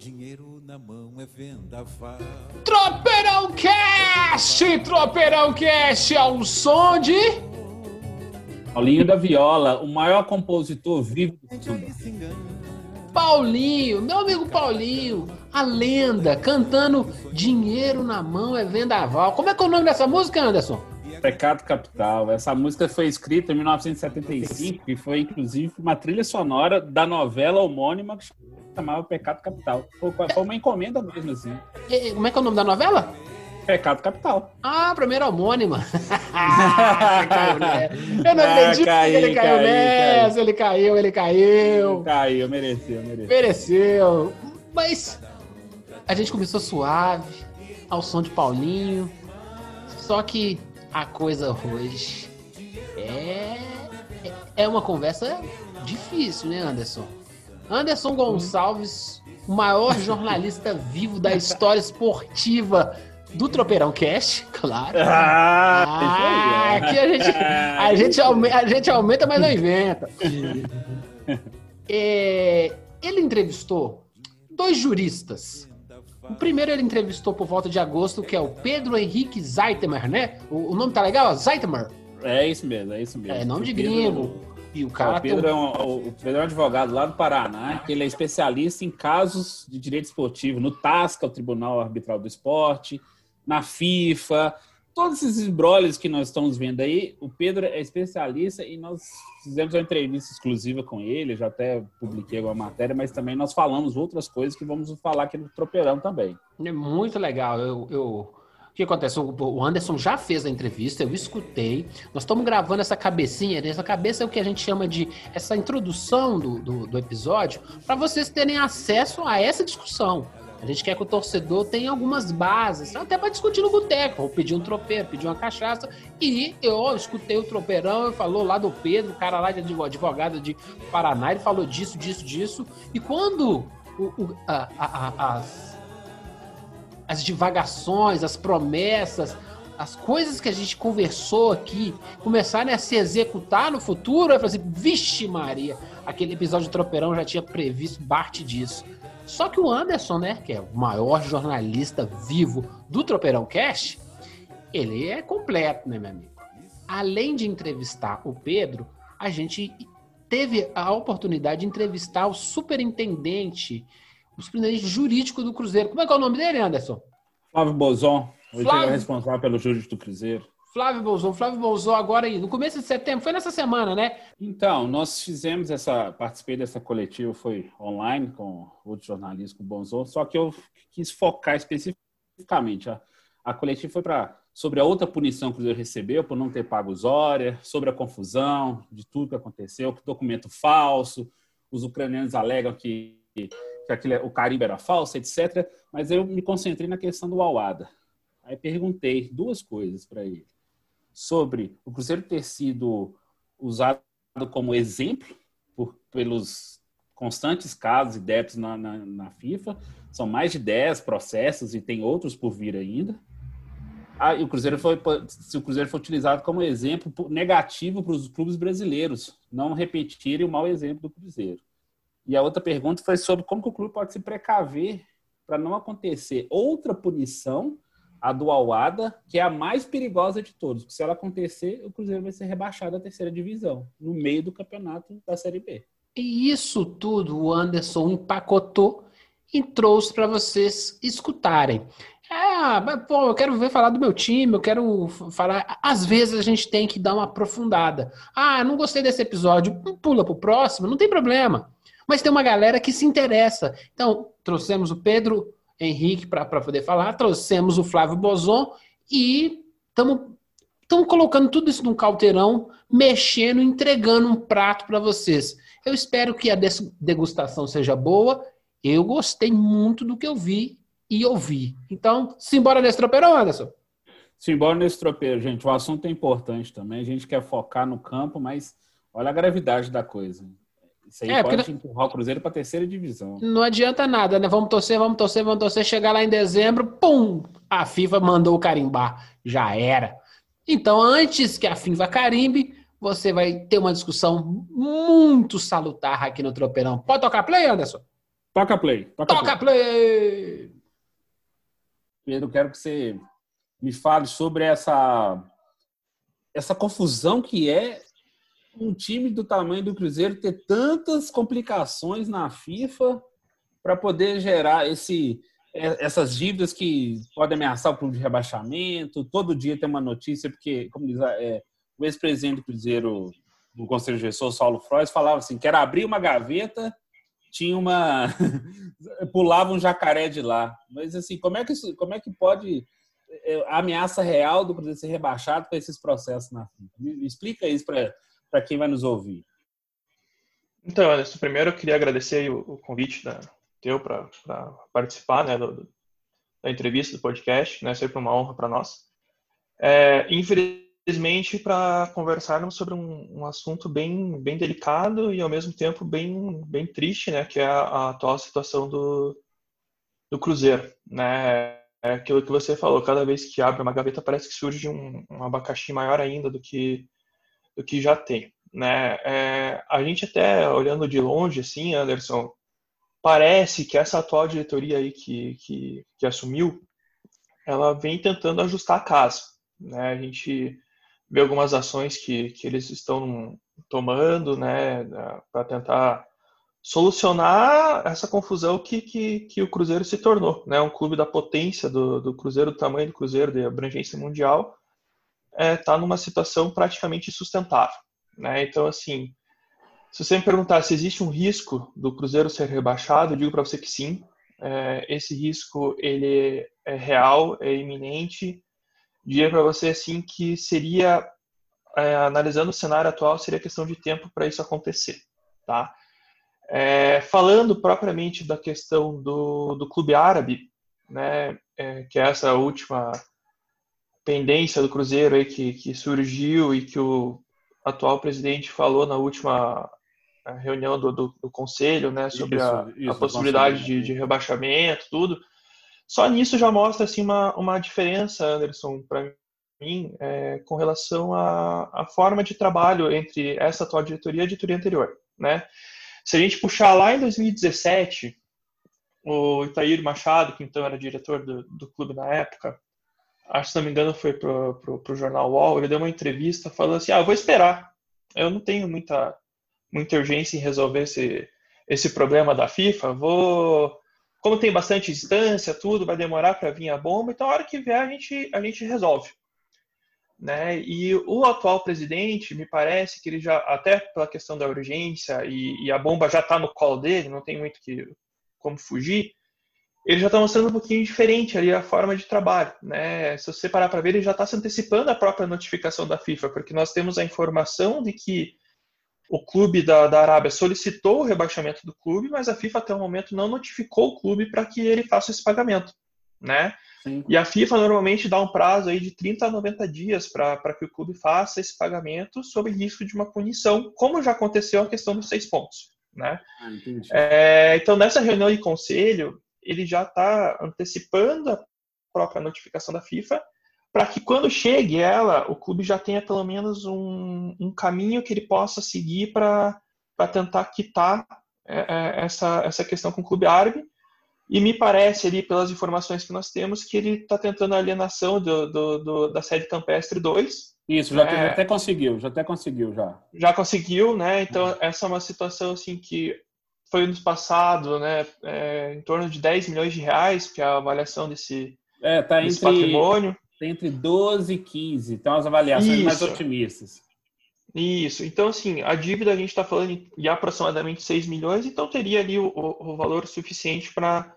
Dinheiro na mão é vendaval. Tropeirão Cast, Tropeirão Cast, ao som de Paulinho da Viola, o maior compositor vivo do samba. Paulinho, meu amigo Paulinho, a lenda, cantando Dinheiro na mão é vendaval. Como é que é o nome dessa música, Anderson? Pecado Capital. Essa música foi escrita em 1975 e foi, inclusive, uma trilha sonora da novela homônima que chamava Pecado Capital. Foi foi uma encomenda mesmo, assim. E- Como é que é o nome da novela? Pecado Capital. Ah, primeira homônima. Você caiu nessa. Eu não Ah, acredito caí, que ele caiu caí, nessa. Ele caiu, ele caiu. Caiu, mereceu, mereceu. Mereceu. Mas a gente começou suave, ao som de Paulinho. Só que a coisa hoje é, é uma conversa difícil, né, Anderson? Anderson Gonçalves, o maior jornalista vivo da história esportiva do Tropeirão Cast, claro. Ah, Ah, aqui a gente, a, gente aume- a gente aumenta, mas não inventa. É, ele entrevistou dois juristas. O primeiro ele entrevistou por volta de agosto, que é o Pedro Henrique Zeitmer, né? O, o nome tá legal? Zeitmer. É isso mesmo, é isso mesmo. É nome de gringo. E o o cara Pedro, tem é um, o Pedro é um advogado lá do Paraná, que ele é especialista em casos de direito esportivo, no TASCA, o Tribunal Arbitral do Esporte, na FIFA, todos esses embrólios que nós estamos vendo aí, o Pedro é especialista e nós fizemos uma entrevista exclusiva com ele, já até publiquei alguma matéria, mas também nós falamos outras coisas que vamos falar aqui no Tropeirão também. É muito legal. Eu, eu- O que acontece? O Anderson já fez a entrevista, eu escutei. Nós estamos gravando essa cabecinha. Essa cabeça é o que a gente chama de essa introdução do, do, do episódio, para vocês terem acesso a essa discussão. A gente quer que o torcedor tenha algumas bases, até para discutir no boteco. Vou pedir um tropeiro, pedir uma cachaça. E eu escutei o tropeirão, ele falou lá do Pedro, o cara lá de advo- advogado de Paraná, ele falou disso, disso, disso. E quando o- o- a- a- a- as, as divagações, as promessas, as coisas que a gente conversou aqui começarem a se executar no futuro, eu falei assim, vixe Maria, aquele episódio de Tropeirão já tinha previsto parte disso. Só que o Anderson, né, que é o maior jornalista vivo do Tropeirão Cash, ele é completo, né, meu amigo? Além de entrevistar o Pedro, a gente teve a oportunidade de entrevistar o superintendente o superintendente jurídico do Cruzeiro. Como é que é o nome dele, Anderson? Flávio Bozon, hoje Flávio. ele é responsável pelo jurídico do Cruzeiro. Flávio Bolzon. Flávio Bolzon agora aí, no começo de setembro, foi nessa semana, né? Então, nós fizemos essa, participei dessa coletiva, foi online com outros jornalistas, com o Bonzon, só que eu quis focar especificamente. A, a coletiva foi para sobre a outra punição que o Cruzeiro recebeu por não ter pago Zória, sobre a confusão de tudo que aconteceu, que documento falso, os ucranianos alegam que, que aquele, o carimbo era falso, etc. Mas eu me concentrei na questão do Awada. Aí perguntei duas coisas para ele sobre o Cruzeiro ter sido usado como exemplo por, pelos constantes casos e débitos na, na, na, FIFA. São mais de 10 processos e tem outros por vir ainda. Ah, e o Cruzeiro foi, se o Cruzeiro foi utilizado como exemplo negativo para os clubes brasileiros, não repetirem o mau exemplo do Cruzeiro. E a outra pergunta foi sobre como o clube pode se precaver para não acontecer outra punição a do Alada, que é a mais perigosa de todos. Porque se ela acontecer, o Cruzeiro vai ser rebaixado à terceira divisão, no meio do campeonato da Série B. E isso tudo o Anderson empacotou e trouxe para vocês escutarem. Ah, pô, eu quero ver falar do meu time, eu quero falar. Às vezes a gente tem que dar uma aprofundada. Ah, não gostei desse episódio, pula pro próximo, não tem problema. Mas tem uma galera que se interessa. Então, trouxemos o Pedro Henrique para poder falar, trouxemos o Flávio Bozon e estamos colocando tudo isso num calteirão, mexendo, entregando um prato para vocês. Eu espero que a degustação seja boa. Eu gostei muito do que eu vi e ouvi. Então, simbora nesse tropeirão, Anderson? Simbora nesse tropeiro, gente. O assunto é importante também. A gente quer focar no campo, mas olha a gravidade da coisa. Isso aí é, pode empurrar o Cruzeiro para a terceira divisão. Não adianta nada, né? Vamos torcer, vamos torcer, vamos torcer. Chegar lá em dezembro, pum! A FIFA mandou o carimbar. Já era. Então, antes que a FIFA carimbe, você vai ter uma discussão muito salutar aqui no Tropeirão. Pode tocar play, Anderson? Toca play. Toca, toca play. play. Pedro, quero que você me fale sobre essa essa confusão que é um time do tamanho do Cruzeiro ter tantas complicações na FIFA para poder gerar esse é, essas dívidas que podem ameaçar o clube de rebaixamento. Todo dia tem uma notícia, porque, como diz, é, o ex-presidente do Cruzeiro, do Conselho de Gestão, Saulo Frois, falava assim: era abrir uma gaveta, tinha uma. pulava um jacaré de lá. Mas, assim, como é que, como é que pode. É, a ameaça real do Cruzeiro ser rebaixado com esses processos na FIFA? Explica isso para quem vai nos ouvir. Então, Anderson, primeiro eu queria agradecer o, o convite da, teu para participar né, do, da entrevista, do podcast. Né, sempre uma honra para nós. É, infelizmente, para conversarmos sobre um, um, assunto bem, bem delicado e, ao mesmo tempo, bem, bem triste, né, que é a, a atual situação do, do Cruzeiro. Né? É aquilo que você falou, cada vez que abre uma gaveta parece que surge um, um abacaxi maior ainda do que, do que já tem. Né? É, a gente até, olhando de longe, assim, Anderson, parece que essa atual diretoria aí que, que, que assumiu, ela vem tentando ajustar a casa. Né? A gente vê algumas ações que, que eles estão tomando né, para tentar solucionar essa confusão que, que, que, o Cruzeiro se tornou. Né? Um clube da potência do, do Cruzeiro, do tamanho do Cruzeiro, de abrangência mundial, está é, tá numa situação praticamente sustentável. Né? Então, assim, se você me perguntar se existe um risco do Cruzeiro ser rebaixado, eu digo para você que sim. É, esse risco ele é real, é iminente. Diria para você assim que seria, é, analisando o cenário atual, seria questão de tempo para isso acontecer, tá? É, falando propriamente da questão do, do clube árabe, né, é, que é essa última pendência do Cruzeiro aí que, que surgiu e que o atual presidente falou na última reunião do, do, do, conselho, né, sobre isso, a, isso, a, possibilidade de, de, rebaixamento, tudo. Só nisso já mostra assim uma, uma diferença, Anderson, para mim, é, com relação à, à forma de trabalho entre essa atual diretoria e a diretoria anterior, né? Se a gente puxar lá em 2017, o Itair Machado, que então era diretor do, do clube na época, acho se não me engano foi para o jornal UOL, ele deu uma entrevista falando assim, ah, vou esperar, eu não tenho muita muita urgência em resolver esse, esse problema da FIFA. Vou, como tem bastante instância, tudo vai demorar para vir a bomba, então a hora que vier a gente, a gente resolve. Né? E o atual presidente, me parece que ele já, até pela questão da urgência e, e a bomba já está no colo dele, não tem muito que, como fugir, ele já está mostrando um pouquinho diferente ali a forma de trabalho. Né? Se você parar para ver, ele já está se antecipando a própria notificação da FIFA, porque nós temos a informação de que o clube da, da Arábia solicitou o rebaixamento do clube, mas a FIFA até o momento não notificou o clube para que ele faça esse pagamento, né? Sim. E a FIFA normalmente dá um prazo aí de 30 a 90 dias para que o clube faça esse pagamento sob risco de uma punição, como já aconteceu a questão dos seis pontos, né? Ah, é, então, nessa reunião de conselho, ele já está antecipando a própria notificação da FIFA para que quando chegue ela, o clube já tenha pelo menos um, um caminho que ele possa seguir para tentar quitar é, é, essa, essa questão com o clube árabe. E me parece ali, pelas informações que nós temos, que ele está tentando a alienação do, do, do, da sede campestre 2. Isso, já, é, até conseguiu, já até conseguiu, já. Já conseguiu, né? Então, essa é uma situação assim que foi no passado, né? É, em torno de 10 milhões de reais, que é a avaliação desse, é, tá desse entre, patrimônio entre 12 e 15. Então, as avaliações Isso. mais otimistas. Isso. Então, assim, a dívida a gente está falando de aproximadamente 6 milhões, então teria ali o, o valor suficiente para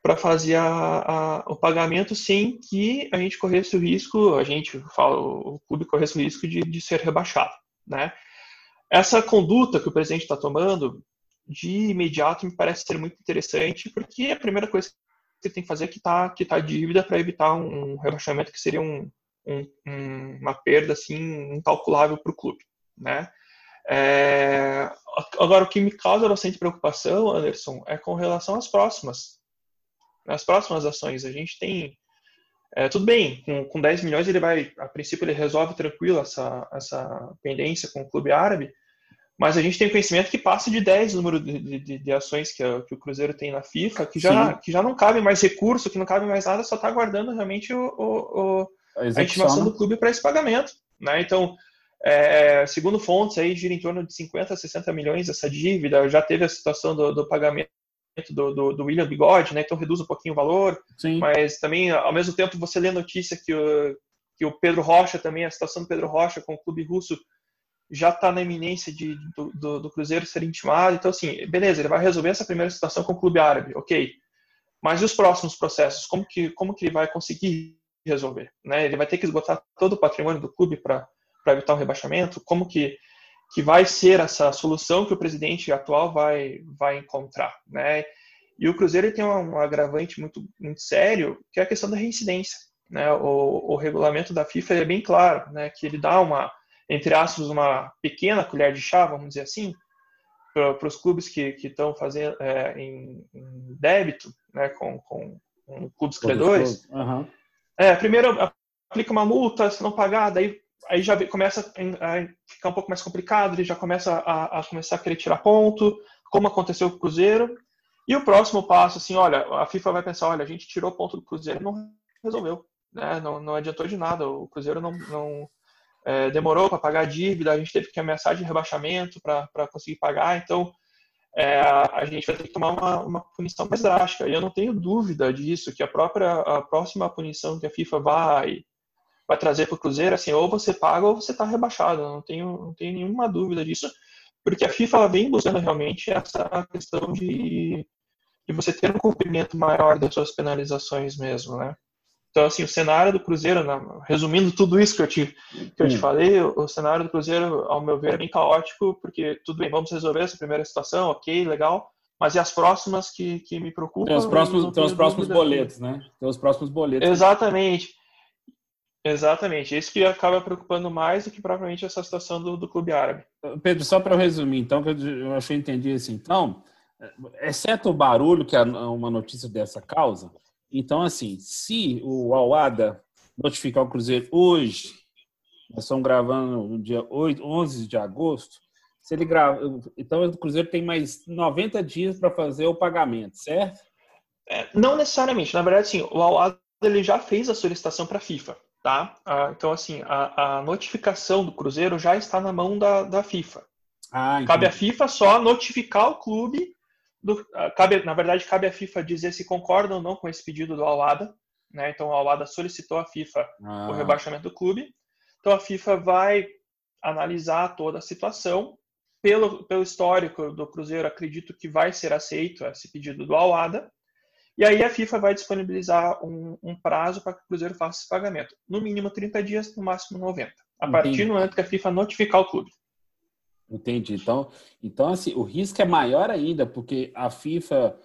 para fazer a, a, o pagamento sem que a gente corresse o risco, a gente fala, o clube corresse o risco de, de ser rebaixado, né? Essa conduta que o presidente está tomando, de imediato, me parece ser muito interessante, porque a primeira coisa você tem que fazer é quitar, quitar dívida para evitar um rebaixamento que seria um, um, um, uma perda assim incalculável para o clube, né? É, agora, o que me causa bastante preocupação, Anderson, é com relação às próximas, as próximas ações. A gente tem é, tudo bem, com, com 10 milhões ele vai, a princípio ele resolve tranquilo essa, essa pendência com o clube árabe, mas a gente tem conhecimento que passa de 10 o número de, de, de ações que, a, que, o Cruzeiro tem na FIFA, que já, que já não cabe mais recurso, que não cabe mais nada, só está aguardando realmente o, o, o a, a estimação do clube para esse pagamento. Né? Então, é, segundo fontes, aí gira em torno de 50 a 60 milhões essa dívida, já teve a situação do, do pagamento do, do, do, William Bigode, né? Então reduz um pouquinho o valor. Sim. Mas também, ao mesmo tempo, você lê notícia que o, que o Pedro Rocha também, a situação do Pedro Rocha com o clube russo já está na iminência de, do, do, do, Cruzeiro ser intimado. Então, assim, beleza, ele vai resolver essa primeira situação com o clube árabe, ok. Mas e os próximos processos? Como que, como que ele vai conseguir resolver? Né? Ele vai ter que esgotar todo o patrimônio do clube para evitar o rebaixamento? Como que que vai ser essa solução que o presidente atual vai, vai encontrar, né? E o Cruzeiro tem um, um agravante muito, muito sério, que é a questão da reincidência, né? O, o regulamento da FIFA é bem claro, né? Que ele dá uma, entre aspas, uma pequena colher de chá, vamos dizer assim, para os clubes que estão fazendo é, em, em, débito, né? Com, com, com clubes credores. Uhum. É, primeiro aplica uma multa, se não pagar, daí aí já começa a ficar um pouco mais complicado, ele já começa a, a, começar a querer tirar ponto, como aconteceu com o Cruzeiro. E o próximo passo, assim, olha, a FIFA vai pensar, olha, a gente tirou ponto do Cruzeiro e não resolveu, né? Não, não adiantou de nada, o Cruzeiro não, não é, demorou para pagar a dívida, a gente teve que ameaçar de rebaixamento para conseguir pagar, então é, a gente vai ter que tomar uma, uma, punição mais drástica. E eu não tenho dúvida disso, que a própria a próxima punição que a FIFA vai vai trazer para o Cruzeiro, assim, ou você paga ou você está rebaixado. Não tenho, não tenho nenhuma dúvida disso, porque a FIFA vem buscando realmente essa questão de, de você ter um cumprimento maior das suas penalizações mesmo, né? Então, assim, o cenário do Cruzeiro, né, resumindo tudo isso que eu te, que eu te falei, o, o, cenário do Cruzeiro, ao meu ver, é bem caótico, porque tudo bem, vamos resolver essa primeira situação, ok, legal, mas e as próximas que, que me preocupam? Tem os próximos, tem os próximos boletos, né? Tem os próximos boletos. Exatamente. Exatamente, isso que acaba preocupando mais do que propriamente essa situação do, do clube árabe. Pedro, só para eu resumir, então, que eu achei entendi assim, então, exceto o barulho que é uma notícia dessa causa, então, assim, se o Alada notificar o Cruzeiro hoje, nós estamos gravando no dia 8, 11 de agosto, se ele grava, então o Cruzeiro tem mais 90 dias para fazer o pagamento, certo? É, não necessariamente, na verdade, sim, o Alada ele já fez a solicitação para a FIFA. Tá? Ah, então, assim, a, a, notificação do Cruzeiro já está na mão da, da FIFA. Ah, cabe à FIFA só notificar o clube. Do, ah, cabe, na verdade, cabe à FIFA dizer se concorda ou não com esse pedido do Alada. Né? Então, o Alada solicitou à FIFA ah. o rebaixamento do clube. Então, a FIFA vai analisar toda a situação. Pelo, pelo histórico do Cruzeiro, acredito que vai ser aceito esse pedido do Alada. E aí a FIFA vai disponibilizar um, um prazo para que o Cruzeiro faça esse pagamento. No mínimo 30 dias, no máximo 90. A Entendi. partir do momento que a FIFA notificar o clube. Entendi. Então, então assim, o risco é maior ainda, porque a FIFA,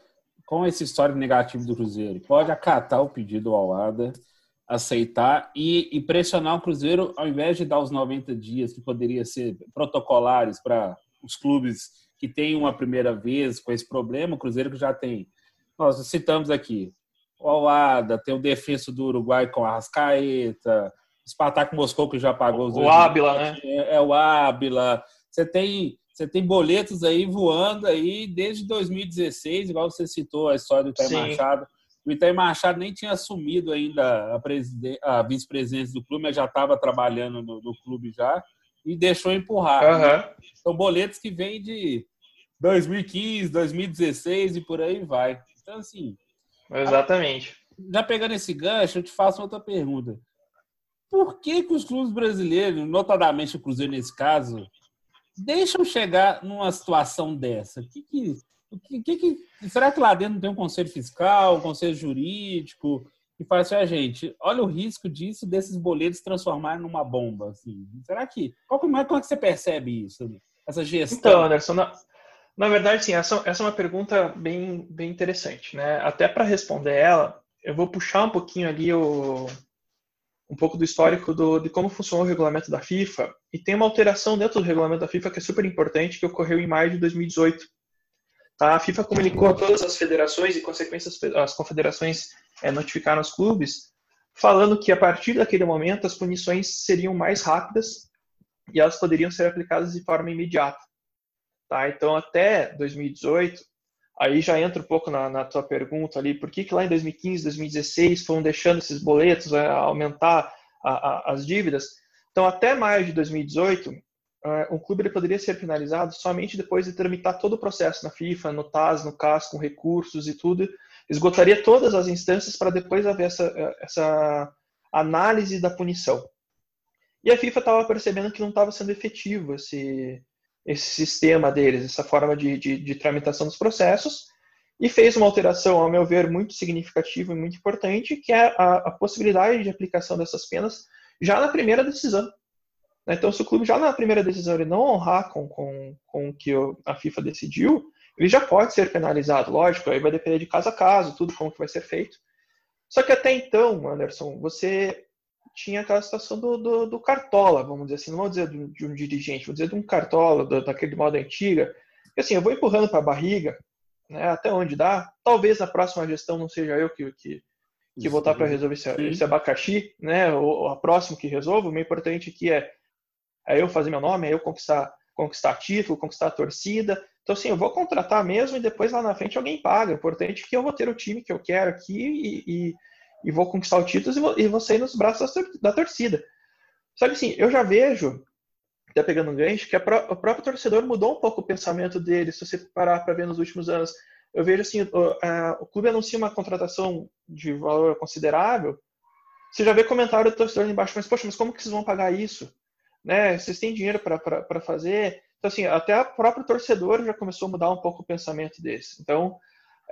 com esse histórico negativo do Cruzeiro, pode acatar o pedido ao ADA, aceitar e, e, pressionar o Cruzeiro, ao invés de dar os 90 dias que poderia ser protocolares para os clubes que têm uma primeira vez com esse problema, o Cruzeiro que já tem nós citamos aqui o Alada, tem o defenso do Uruguai com a Rascaeta, o Spartak Moscou que já pagou os O Ábila, né? É, é, o Ábila. Você tem, você tem boletos aí voando aí desde 2016, igual você citou a história do Itaí Sim. Machado. O Itaí Machado nem tinha assumido ainda a, a vice-presidência do clube, mas já estava trabalhando no, no, clube já e deixou empurrar. Uhum. Né? São boletos que vêm de 2015, 2016 e por aí vai. Então, assim. Exatamente. Já pegando esse gancho, eu te faço outra pergunta. Por que, que os clubes brasileiros, notadamente o Cruzeiro nesse caso, deixam chegar numa situação dessa? Que que, que, que, será que lá dentro tem um conselho fiscal, um conselho jurídico, que faz assim, a gente, olha o risco disso, desses boletos transformarem numa bomba? Assim. Será que. Qual, como, é, como é que você percebe isso? Essa gestão? Então, Anderson, na, na verdade, sim, essa, essa é uma pergunta bem, bem interessante, né? Até para responder ela, eu vou puxar um pouquinho ali o, um pouco do histórico do, de como funcionou o regulamento da FIFA, e tem uma alteração dentro do regulamento da FIFA que é super importante, que ocorreu em maio de 2018. Tá? A FIFA comunicou a todas as federações e, consequências, as confederações é, notificaram os clubes, falando que a partir daquele momento as punições seriam mais rápidas e elas poderiam ser aplicadas de forma imediata. Tá? Então, até 2018, aí já entra um pouco na, na tua pergunta ali, por que, que lá em 2015, 2016 foram deixando esses boletos né, aumentar a, a, as dívidas? Então, até maio de 2018, uh, um clube poderia ser penalizado somente depois de tramitar todo o processo na FIFA, no TAS, no CAS, com recursos e tudo, esgotaria todas as instâncias para depois haver essa, essa análise da punição. E a FIFA estava percebendo que não estava sendo efetivo esse, esse sistema deles, essa forma de, de, de, tramitação dos processos, e fez uma alteração, ao meu ver, muito significativa e muito importante, que é a, a possibilidade de aplicação dessas penas já na primeira decisão. Então, se o clube já na primeira decisão ele não honrar com, com, com o que a FIFA decidiu, ele já pode ser penalizado, lógico, aí vai depender de caso a caso, tudo como que vai ser feito. Só que até então, Anderson, você tinha aquela situação do, do, do cartola, vamos dizer assim, não vou dizer de, de um dirigente, vou dizer de um cartola, do, daquele modo antiga, que assim, eu vou empurrando para a barriga, né, até onde dá, talvez na próxima gestão não seja eu que, que, que vou estar para resolver esse, esse, abacaxi, né, ou, a próxima que resolvo, o importante aqui é, é eu fazer meu nome, é eu conquistar, conquistar título, conquistar a torcida, então, assim, eu vou contratar mesmo e depois lá na frente alguém paga. O importante é que eu vou ter o time que eu quero aqui e, e, e vou conquistar o título e vou, e vou sair nos braços da torcida. Só que, assim, eu já vejo, até pegando um gancho, que o próprio torcedor mudou um pouco o pensamento dele, se você parar para ver nos últimos anos. Eu vejo, assim, o, a, o clube anuncia uma contratação de valor considerável, você já vê comentário do torcedor embaixo, mas, poxa, mas como que vocês vão pagar isso? Né? Vocês têm dinheiro para fazer? Então, assim, até o próprio torcedor já começou a mudar um pouco o pensamento desse. Então,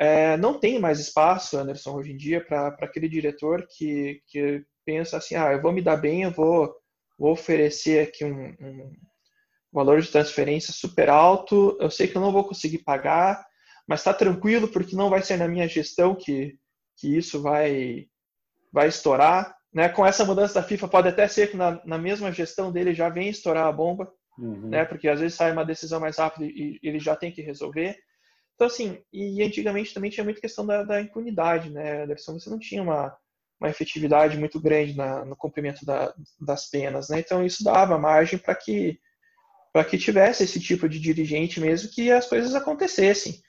é, não tem mais espaço, Anderson, hoje em dia, para aquele diretor que, que pensa assim: ah, eu vou me dar bem, eu vou, vou oferecer aqui um, um valor de transferência super alto, eu sei que eu não vou conseguir pagar, mas está tranquilo porque não vai ser na minha gestão que, que isso vai, vai estourar. Né? Com essa mudança da FIFA, pode até ser que na, na mesma gestão dele já venha estourar a bomba uhum. né? Porque às vezes sai uma decisão mais rápida e ele já tem que resolver. Então, assim, e antigamente também tinha muita questão da, da impunidade, né, Anderson? Você não tinha uma, uma efetividade muito grande na, no cumprimento da, das penas, né? Então, isso dava margem para que para que tivesse esse tipo de dirigente mesmo que as coisas acontecessem,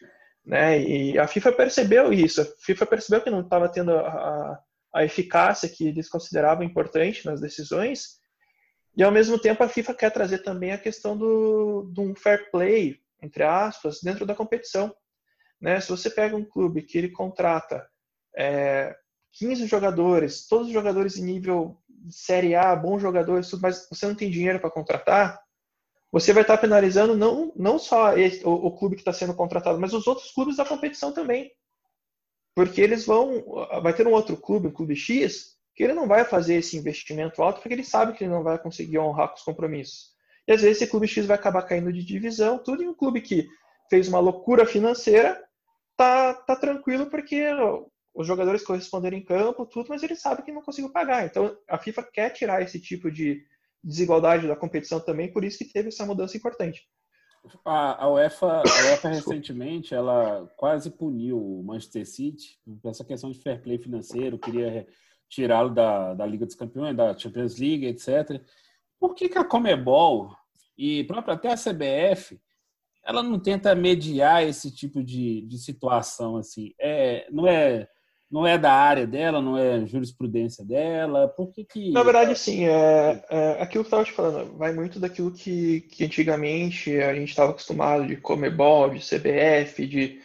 né? E a FIFA percebeu isso. A FIFA percebeu que não estava tendo a, a eficácia que eles consideravam importante nas decisões e ao mesmo tempo a FIFA quer trazer também a questão do, de um fair play, entre aspas, dentro da competição. Né? Se você pega um clube que ele contrata é, 15 jogadores, todos os jogadores em nível Série A, bons jogadores, mas você não tem dinheiro para contratar, você vai estar penalizando não, não só esse, o, o clube que está sendo contratado, mas os outros clubes da competição também. Porque eles vão. Vai ter um outro clube, um clube X, que ele não vai fazer esse investimento alto porque ele sabe que ele não vai conseguir honrar com os compromissos. E às vezes esse clube X vai acabar caindo de divisão, tudo em um clube que fez uma loucura financeira, tá, tá tranquilo porque os jogadores corresponderam em campo, tudo, mas ele sabe que não conseguiu pagar. Então a FIFA quer tirar esse tipo de desigualdade da competição também, por isso que teve essa mudança importante. A, a, UEFA, a UEFA recentemente ela quase puniu o Manchester City por essa questão de fair play financeiro, queria tirá-lo da, da Liga dos Campeões, da Champions League, etc. Por que, que a Comebol e própria até a CBF ela não tenta mediar esse tipo de, de situação assim? É, não é não é da área dela, não é jurisprudência dela? Por que que... Na verdade, sim. É, é aquilo que eu estava te falando, vai muito daquilo que, que antigamente a gente estava acostumado de Comebol, de CBF, de,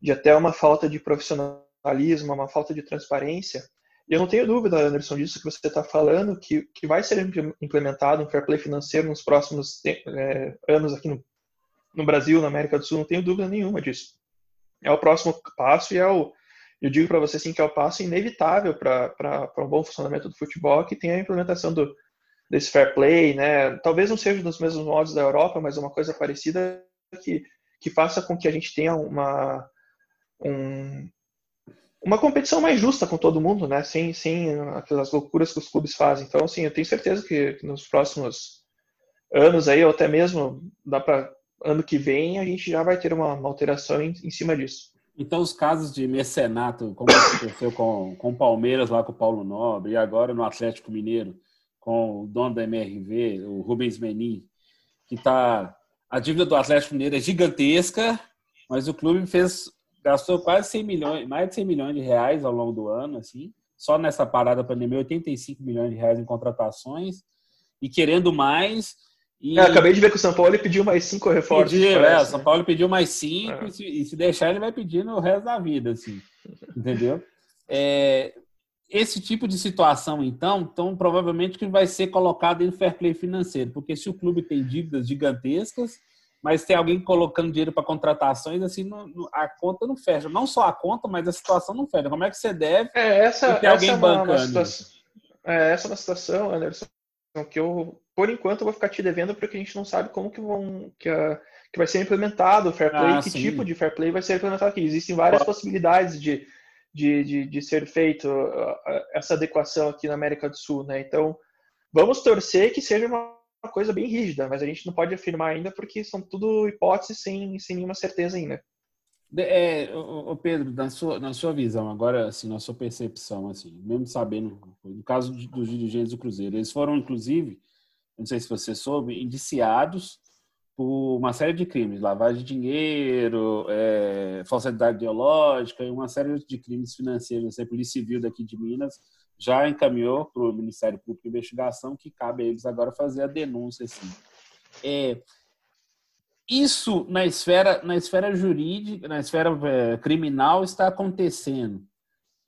de até uma falta de profissionalismo, uma falta de transparência. Eu não tenho dúvida, Anderson, disso que você está falando, que, que vai ser implementado um fair play financeiro nos próximos é, anos aqui no, no Brasil, na América do Sul, não tenho dúvida nenhuma disso. É o próximo passo e é o, eu digo para você assim que é o passo inevitável para um bom funcionamento do futebol, que tem a implementação do, desse fair play, né? Talvez não seja dos mesmos modos da Europa, mas uma coisa parecida que, que faça com que a gente tenha uma, um, uma competição mais justa com todo mundo, né? Sem, sem aquelas loucuras que os clubes fazem. Então, assim, eu tenho certeza que nos próximos anos aí, ou até mesmo dá para ano que vem, a gente já vai ter uma, uma alteração em, em, cima disso. Então, os casos de mecenato, como aconteceu com, com o Palmeiras lá com o Paulo Nobre, e agora no Atlético Mineiro, com o dono da MRV, o Rubens Menin, que está. A dívida do Atlético Mineiro é gigantesca, mas o clube fez gastou quase 100 milhões, mais de 100 milhões de reais ao longo do ano, assim, só nessa parada pandemia, 85 milhões de reais em contratações, e querendo mais. E... É, acabei de ver que o São Paulo pediu mais cinco reforços. Pediu, parece, é, o São né? Paulo pediu mais cinco, é. e, se, e, se, deixar, ele vai pedir no resto da vida, assim, entendeu? É, esse tipo de situação, então, então, provavelmente que vai ser colocado em fair play financeiro, porque se o clube tem dívidas gigantescas, mas tem alguém colocando dinheiro para contratações, assim, não, não, a conta não fecha. Não só a conta, mas a situação não fecha. Como é que você deve é, essa, ter alguém essa bancando? É uma situação, é, essa é uma situação, Anderson, que eu, por enquanto, vou ficar te devendo porque a gente não sabe como que vão que, a, que vai ser implementado o fair play, ah, que sim. tipo de fair play vai ser implementado aqui. Existem várias possibilidades de, de, de, de ser feito uh, essa adequação aqui na América do Sul, né? Então, vamos torcer que seja uma uma coisa bem rígida, mas a gente não pode afirmar ainda porque são tudo hipóteses sem, sem nenhuma certeza ainda. É, o Pedro, na sua, na sua visão, agora, assim, na sua percepção, assim, mesmo sabendo, no caso dos dirigentes do Cruzeiro, eles foram, inclusive, não sei se você soube, indiciados por uma série de crimes, lavagem de dinheiro, é, falsidade ideológica e uma série de crimes financeiros. A Polícia Civil daqui de Minas já encaminhou para o Ministério Público de Investigação que cabe a eles agora fazer a denúncia. Assim. É, isso na esfera, na esfera jurídica, na esfera é, criminal está acontecendo.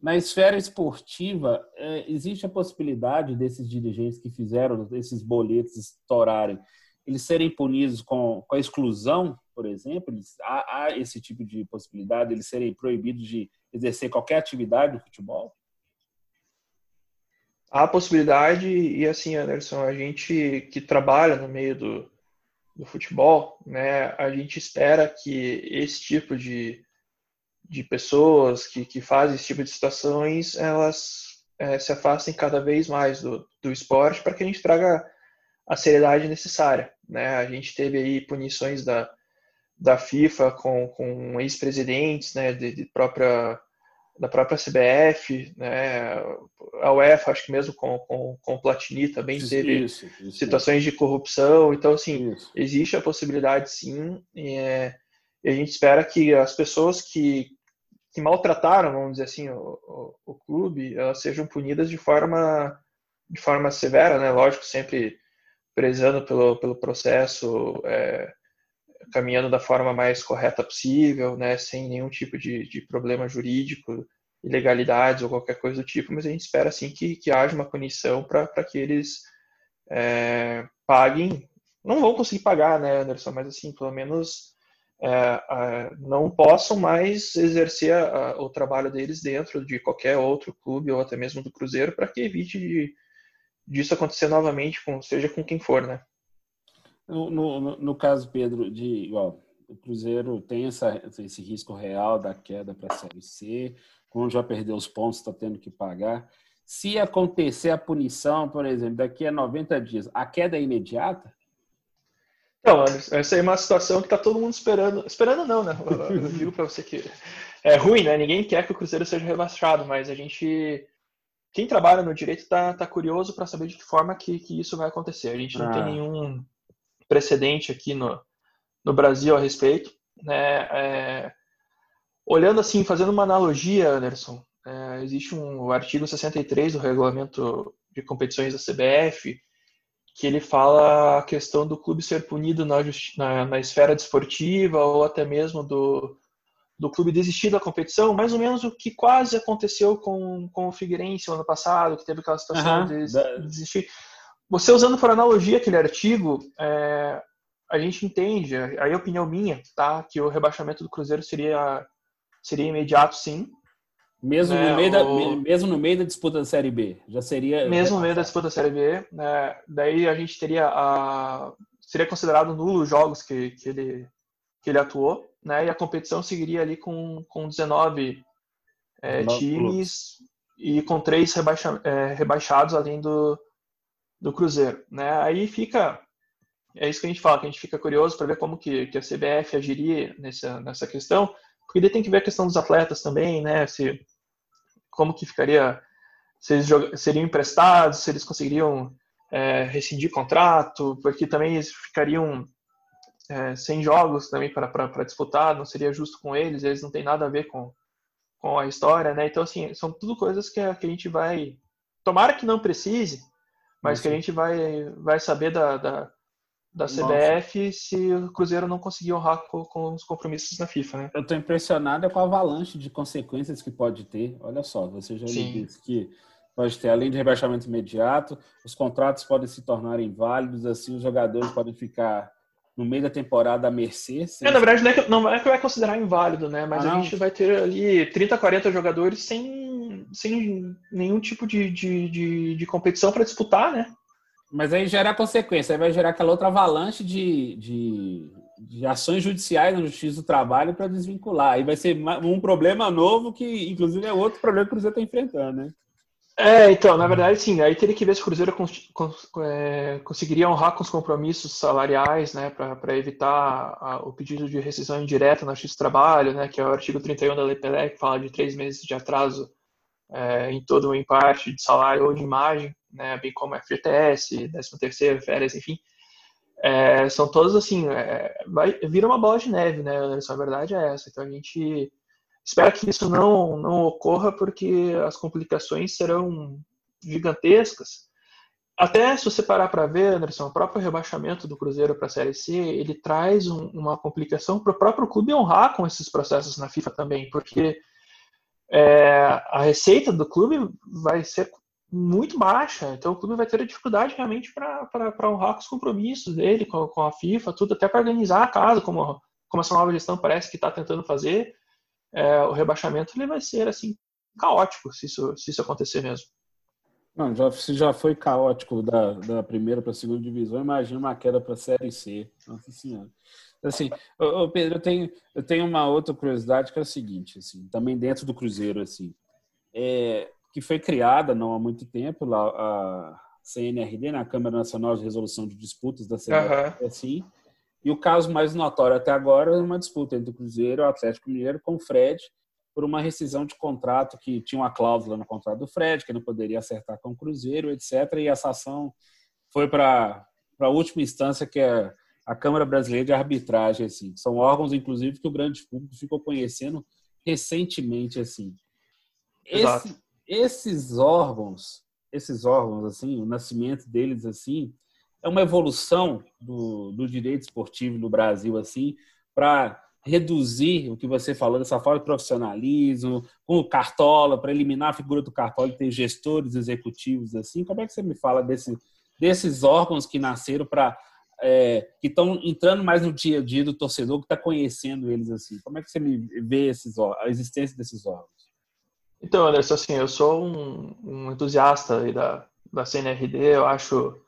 Na esfera esportiva, é, existe a possibilidade desses dirigentes que fizeram esses boletos estourarem, eles serem punidos com, com a exclusão, por exemplo? Eles, há, há esse tipo de possibilidade, eles serem proibidos de exercer qualquer atividade no futebol? Há possibilidade, e assim, Anderson, a gente que trabalha no meio do, do futebol, né, a gente espera que esse tipo de, de pessoas que, que fazem esse tipo de situações, elas é, se afastem cada vez mais do, do esporte para que a gente traga a seriedade necessária. Né? A gente teve aí punições da, da FIFA com, com ex-presidentes né, de, de própria da própria CBF, né? a UEFA, acho que mesmo com, com, com o Platini também teve isso, isso, situações isso. de corrupção. Então, assim, existe a possibilidade sim, é, e, a gente espera que as pessoas que, que maltrataram, vamos dizer assim, o, o, o, clube, elas sejam punidas de forma, de forma severa, né? Lógico, sempre prezando pelo, pelo processo. É, caminhando da forma mais correta possível, né, sem nenhum tipo de, de problema jurídico, ilegalidades ou qualquer coisa do tipo, mas a gente espera assim que, que haja uma punição para que eles é, paguem. Não vão conseguir pagar, né, Anderson, mas assim, pelo menos é, não possam mais exercer a, o trabalho deles dentro de qualquer outro clube ou até mesmo do Cruzeiro para que evite de, disso acontecer novamente, com, seja com quem for, né? No, no, no caso, Pedro, de o Cruzeiro tem essa, esse risco real da queda para a Série C, como já perdeu os pontos, está tendo que pagar. Se acontecer a punição, por exemplo, daqui a 90 dias, a queda é imediata? Não, essa é uma situação que está todo mundo esperando. Esperando não, né? Eu digo para você que é ruim, né? Ninguém quer que o Cruzeiro seja rebaixado, mas a gente quem trabalha no direito está tá curioso para saber de que forma que, que, isso vai acontecer. A gente não ah. tem nenhum precedente aqui no, no Brasil a respeito. Né? É, olhando assim, fazendo uma analogia, Anderson, é, existe um artigo 63 do regulamento de competições da CBF que ele fala a questão do clube ser punido na, na, na esfera desportiva ou até mesmo do, do clube desistir da competição, mais ou menos o que quase aconteceu com, com o Figueirense no ano passado, que teve aquela situação uhum. de desistir. Você usando por analogia aquele artigo, é, a gente entende, aí a opinião minha, tá, que o rebaixamento do Cruzeiro seria seria imediato, sim. Mesmo, no meio o... da, mesmo no meio da disputa da Série B, já seria. Mesmo no meio da disputa da Série B, né, daí a gente teria a seria considerado nulo os jogos que, que ele que ele atuou, né, e a competição seguiria ali com, com 19 é, times e com três rebaixa, é, rebaixados além do, do Cruzeiro. Né? Aí fica, é isso que a gente fala, que a gente fica curioso para ver como que, que, a CBF agiria nessa, nessa questão, porque daí tem que ver a questão dos atletas também, né? Se, como que ficaria, se eles seriam emprestados, se eles conseguiriam é, rescindir contrato, porque também eles ficariam é, sem jogos também para disputar, não seria justo com eles, eles não têm nada a ver com, com a história, né? Então, assim, são tudo coisas que a, que a gente vai. Tomara que não precise, mas que a gente vai, vai saber da, da, da CBF Nossa. se o Cruzeiro não conseguir honrar com, com, os compromissos na FIFA, né? Eu estou impressionado com a avalanche de consequências que pode ter. Olha só, você já disse que pode ter, além de rebaixamento imediato, os contratos podem se tornar inválidos, assim, os jogadores podem ficar no meio da temporada a mercê. É, na verdade, não é, que, não é que vai considerar inválido, né? Mas ah, a gente vai ter ali 30, 40 jogadores sem, sem nenhum tipo de, de, de, de competição para disputar, né? Mas aí gera consequência, aí vai gerar aquela outra avalanche de, de, de ações judiciais na Justiça do Trabalho para desvincular. Aí vai ser um problema novo que, inclusive, é outro problema que o Cruzeiro está enfrentando, né? É, então, na verdade, sim. Aí teria que ver se o Cruzeiro cons cons é, conseguiria honrar com os compromissos salariais, né, para evitar a, o pedido de rescisão indireta na Justiça do Trabalho, né, que é o artigo 31 da Lei Pelé, que fala de três meses de atraso é, em todo ou em parte de salário ou de imagem, né, bem como FGTS, 13 terceiro, férias, enfim. É, são todos assim, é, vai, vira uma bola de neve, né, a verdade é essa. Então a gente Espero que isso não, não ocorra, porque as complicações serão gigantescas. Até se você parar para ver, Anderson, o próprio rebaixamento do Cruzeiro para a Série C, ele traz um, uma complicação para o próprio clube honrar com esses processos na FIFA também, porque é, a receita do clube vai ser muito baixa, então o clube vai ter dificuldade realmente para honrar com os compromissos dele com, com a FIFA, tudo, até para organizar a casa, como, como essa nova gestão parece que está tentando fazer é, o rebaixamento ele vai ser assim caótico se isso, se isso acontecer mesmo. Não, já, se já foi caótico da, da primeira para a segunda divisão, imagina uma queda para a Série C. Nossa Senhora. Assim, ô, ô Pedro, eu tenho, eu tenho uma outra curiosidade que é a seguinte, assim, também dentro do Cruzeiro, assim, é, que foi criada não há muito tempo, lá, a CNRD, na né, Câmara Nacional de Resolução de Disputas da CBF, uhum. assim, e o caso mais notório até agora é uma disputa entre o Cruzeiro e o Atlético Mineiro com o Fred por uma rescisão de contrato que tinha uma cláusula no contrato do Fred, que não poderia acertar com o Cruzeiro, etc. E essa ação foi para a última instância, que é a Câmara Brasileira de Arbitragem. Assim. São órgãos, inclusive, que o grande público ficou conhecendo recentemente. assim. Esse, esses órgãos, esses órgãos, assim, o nascimento deles, assim, é uma evolução do, do direito esportivo no Brasil, assim, para reduzir o que você falou dessa forma de profissionalismo, com o cartola, para eliminar a figura do cartola e ter gestores executivos, assim. Como é que você me fala desse, desses órgãos que nasceram para é, que estão entrando mais no dia a dia do torcedor que está conhecendo eles assim. Como é que você me vê esses, a existência desses órgãos? Então, Anderson, assim, eu sou um, um entusiasta da, da CNRD, eu acho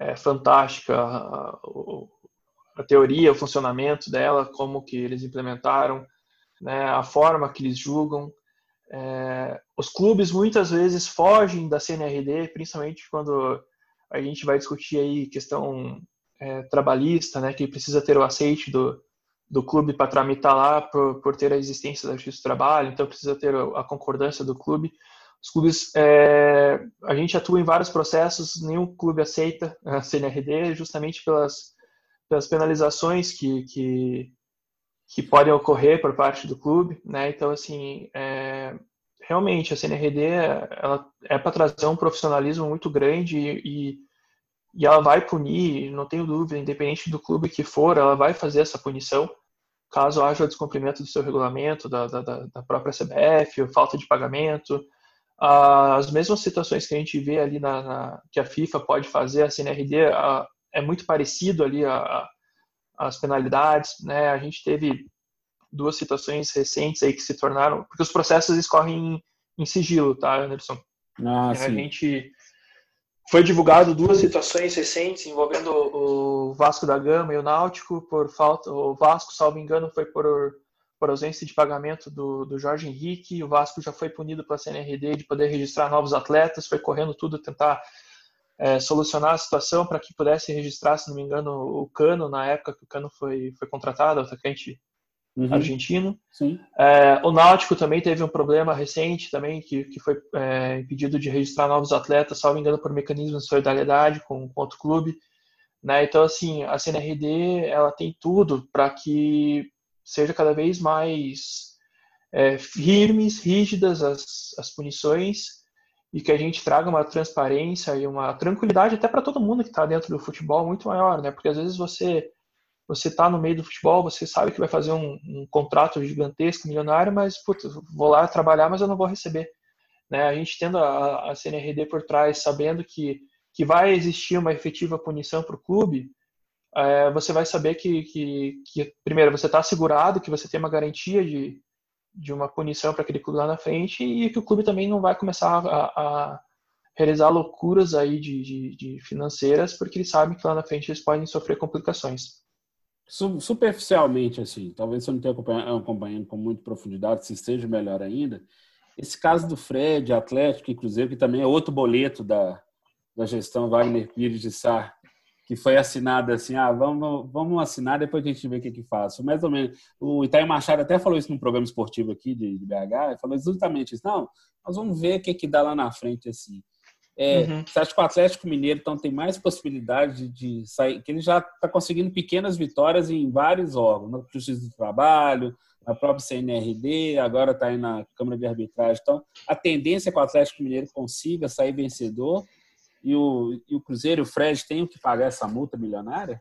é fantástica a, teoria, o funcionamento dela, como que eles implementaram, né, a forma que eles julgam. É, os clubes muitas vezes fogem da CNRD, principalmente quando a gente vai discutir aí questão é, trabalhista, né, que precisa ter o aceite do, do clube para tramitar lá por, por ter a existência da justiça do trabalho, então precisa ter a concordância do clube. Os clubes, é, a gente atua em vários processos, nenhum clube aceita a CNRD, justamente pelas, pelas penalizações que, que, que podem ocorrer por parte do clube, né? Então, assim, é, realmente a CNRD ela é para trazer um profissionalismo muito grande e, e ela vai punir, não tenho dúvida, independente do clube que for, ela vai fazer essa punição caso haja descumprimento do seu regulamento, da, da, da própria CBF, falta de pagamento, as mesmas situações que a gente vê ali na, na que a FIFA pode fazer, a CNRD a, é muito parecido ali a, a, as penalidades, né? A gente teve duas situações recentes aí que se tornaram, porque os processos escorrem em, em sigilo, tá, Anderson? Ah, a gente foi divulgado duas situações recentes envolvendo o Vasco da Gama e o Náutico por falta, o Vasco, salvo engano, foi por por ausência de pagamento do, do Jorge Henrique. O Vasco já foi punido pela CNRD de poder registrar novos atletas, foi correndo tudo tentar é, solucionar a situação para que pudesse registrar, se não me engano, o Cano, na época que o Cano foi, foi contratado, atacante uhum. argentino. É, o Náutico também teve um problema recente também, que, que foi é, impedido de registrar novos atletas, salvo engano, por mecanismo de solidariedade com, com outro clube. Né? Então, assim, a CNRD ela tem tudo para que seja cada vez mais é, firmes, rígidas as, as punições e que a gente traga uma transparência e uma tranquilidade até para todo mundo que está dentro do futebol muito maior, né? Porque às vezes você você está no meio do futebol, você sabe que vai fazer um, um contrato gigantesco, milionário, mas putz, vou lá trabalhar, mas eu não vou receber. Né? A gente tendo a, a CNRD por trás, sabendo que, que vai existir uma efetiva punição para o clube, é, você vai saber que, que, que primeiro, você está assegurado, que você tem uma garantia de, de uma punição para aquele clube lá na frente e que o clube também não vai começar a, a realizar loucuras aí de, de, de, financeiras, porque eles sabem que lá na frente eles podem sofrer complicações. Superficialmente, assim, talvez você não tenha acompanhando com muita profundidade, se esteja melhor ainda, esse caso do Fred, Atlético e Cruzeiro, que também é outro boleto da, da gestão Wagner Pires de Sá, que foi assinada assim, ah, vamos, vamos assinar, depois a gente vê o que que faz. Mais ou menos. O Itaí Machado até falou isso num programa esportivo aqui de, de BH, falou exatamente isso. Não, nós vamos ver o que que dá lá na frente, assim. É, uhum. Você acha que o Atlético Mineiro então, tem mais possibilidade de sair, que ele já está conseguindo pequenas vitórias em vários órgãos, na Justiça do Trabalho, na própria CNRD, agora está aí na Câmara de Arbitragem. Então, a tendência é que o Atlético Mineiro consiga sair vencedor e o, e o Cruzeiro e o Fred têm que pagar essa multa milionária?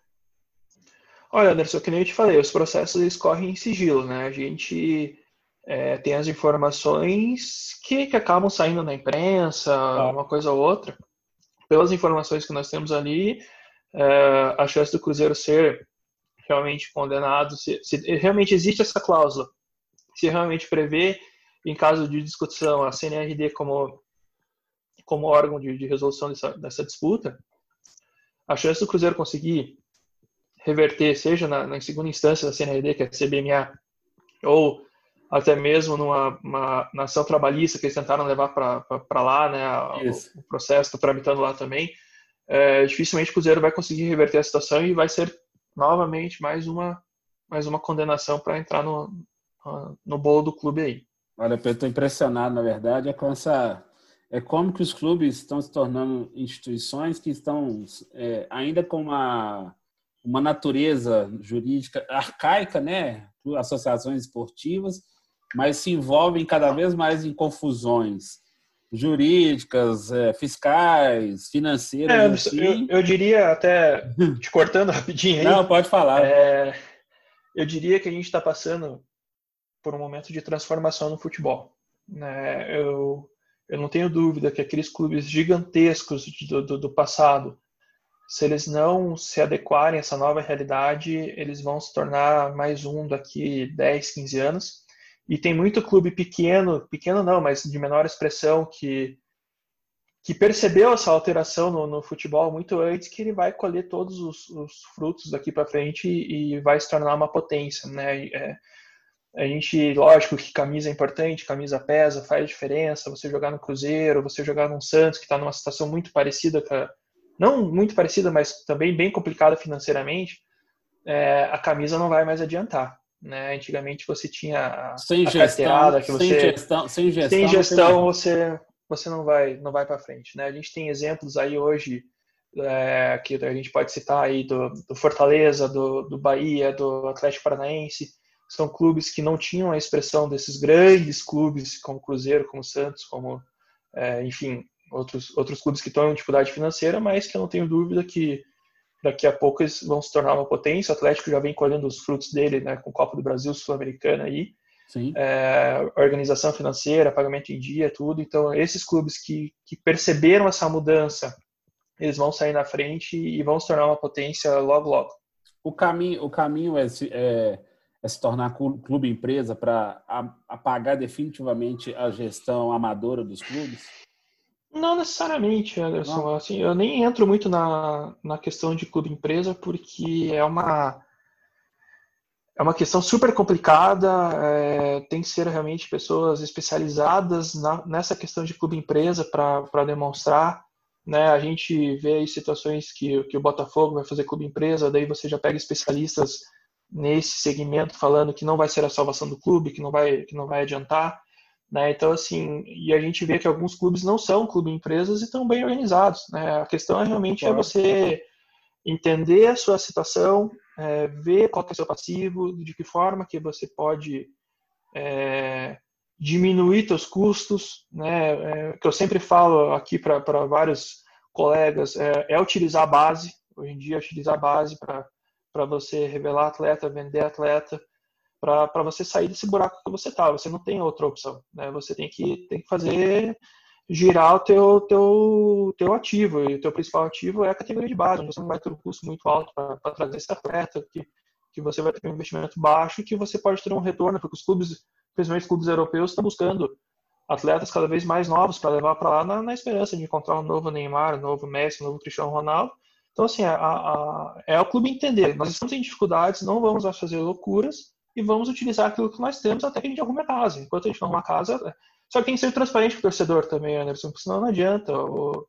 Olha, Anderson, que nem eu te falei, os processos eles correm em sigilo, né? A gente é, tem as informações que, que acabam saindo na imprensa, ah. uma coisa ou outra. Pelas informações que nós temos ali, é, a chance do Cruzeiro ser realmente condenado, se, se realmente existe essa cláusula, se realmente prevê, em caso de discussão, a CNRD como como órgão de, de resolução dessa, dessa, disputa, a chance do Cruzeiro conseguir reverter, seja na, na segunda instância da CNRD, que é a CBMA, ou até mesmo numa uma, na ação trabalhista que eles tentaram levar para lá, né, o, o, processo está tramitando lá também, é, dificilmente o Cruzeiro vai conseguir reverter a situação e vai ser novamente mais uma mais uma condenação para entrar no, no bolo do clube aí. Olha, eu estou impressionado, na verdade, é com essa é como que os clubes estão se tornando instituições que estão é, ainda com uma, uma natureza jurídica arcaica, né? Associações esportivas, mas se envolvem cada vez mais em confusões jurídicas, é, fiscais, financeiras. É, assim. eu, eu, diria até te cortando rapidinho aí. Não, pode falar. É, eu diria que a gente está passando por um momento de transformação no futebol. Né? Eu eu não tenho dúvida que aqueles clubes gigantescos do, do, do passado, se eles não se adequarem a essa nova realidade, eles vão se tornar mais um daqui 10, 15 anos. E tem muito clube pequeno, pequeno não, mas de menor expressão, que, que percebeu essa alteração no, no futebol muito antes, que ele vai colher todos os, os frutos daqui para frente e, e, vai se tornar uma potência. Né? É, a gente, lógico que camisa é importante, camisa pesa, faz diferença. Você jogar no Cruzeiro, você jogar no Santos, que está numa situação muito parecida, a, não muito parecida, mas também bem complicada financeiramente, é, a camisa não vai mais adiantar. Né? Antigamente você tinha a, sem gestão, que você sem gestão, sem gestão, sem gestão você você não vai não vai para frente. Né? A gente tem exemplos aí hoje é, que a gente pode citar aí do, do Fortaleza, do, do Bahia, do Atlético Paranaense são clubes que não tinham a expressão desses grandes clubes, como Cruzeiro, como Santos, como, é, enfim, outros, outros clubes que estão em dificuldade financeira, mas que eu não tenho dúvida que daqui a pouco eles vão se tornar uma potência. O Atlético já vem colhendo os frutos dele, né, com Copa do Brasil, Sul-Americana aí. É, organização financeira, pagamento em dia, tudo. Então, esses clubes que, que perceberam essa mudança, eles vão sair na frente e vão se tornar uma potência logo, logo. O caminho, o caminho é, é é se tornar clube empresa para apagar definitivamente a gestão amadora dos clubes? Não necessariamente, Anderson. Não. Assim, eu nem entro muito na, na questão de clube empresa porque é uma é uma questão super complicada, é, tem que ser realmente pessoas especializadas na, nessa questão de clube-empresa para demonstrar. Né? A gente vê aí situações que, que o Botafogo vai fazer clube-empresa, daí você já pega especialistas nesse segmento falando que não vai ser a salvação do clube, que não vai, que não vai adiantar. Né? Então, assim, e a gente vê que alguns clubes não são clube-empresas e estão bem organizados. Né? A questão é realmente é você entender a sua situação, é, ver qual é o seu passivo, de que forma que você pode é, diminuir seus custos, né? É, que eu sempre falo aqui para vários colegas, é, é, utilizar a base, hoje em dia utilizar a base para você revelar atleta, vender atleta, para você sair desse buraco que você está. Você não tem outra opção, né? Você tem que, tem que fazer girar o teu, teu, teu ativo. E o teu principal ativo é a categoria de base, você não vai ter um custo muito alto para trazer esse atleta, que, que você vai ter um investimento baixo e que você pode ter um retorno, porque os clubes, principalmente os clubes europeus, estão buscando atletas cada vez mais novos para levar para lá na, na, esperança de encontrar um novo Neymar, um novo Messi, um novo Cristiano Ronaldo. Então, assim, a, a, é o clube entender. Nós estamos em dificuldades, não vamos fazer loucuras e vamos utilizar aquilo que nós temos até que a gente arrume a casa. Enquanto a gente não arruma a casa, só que tem que ser transparente com o torcedor também, Anderson, porque senão não adianta. O,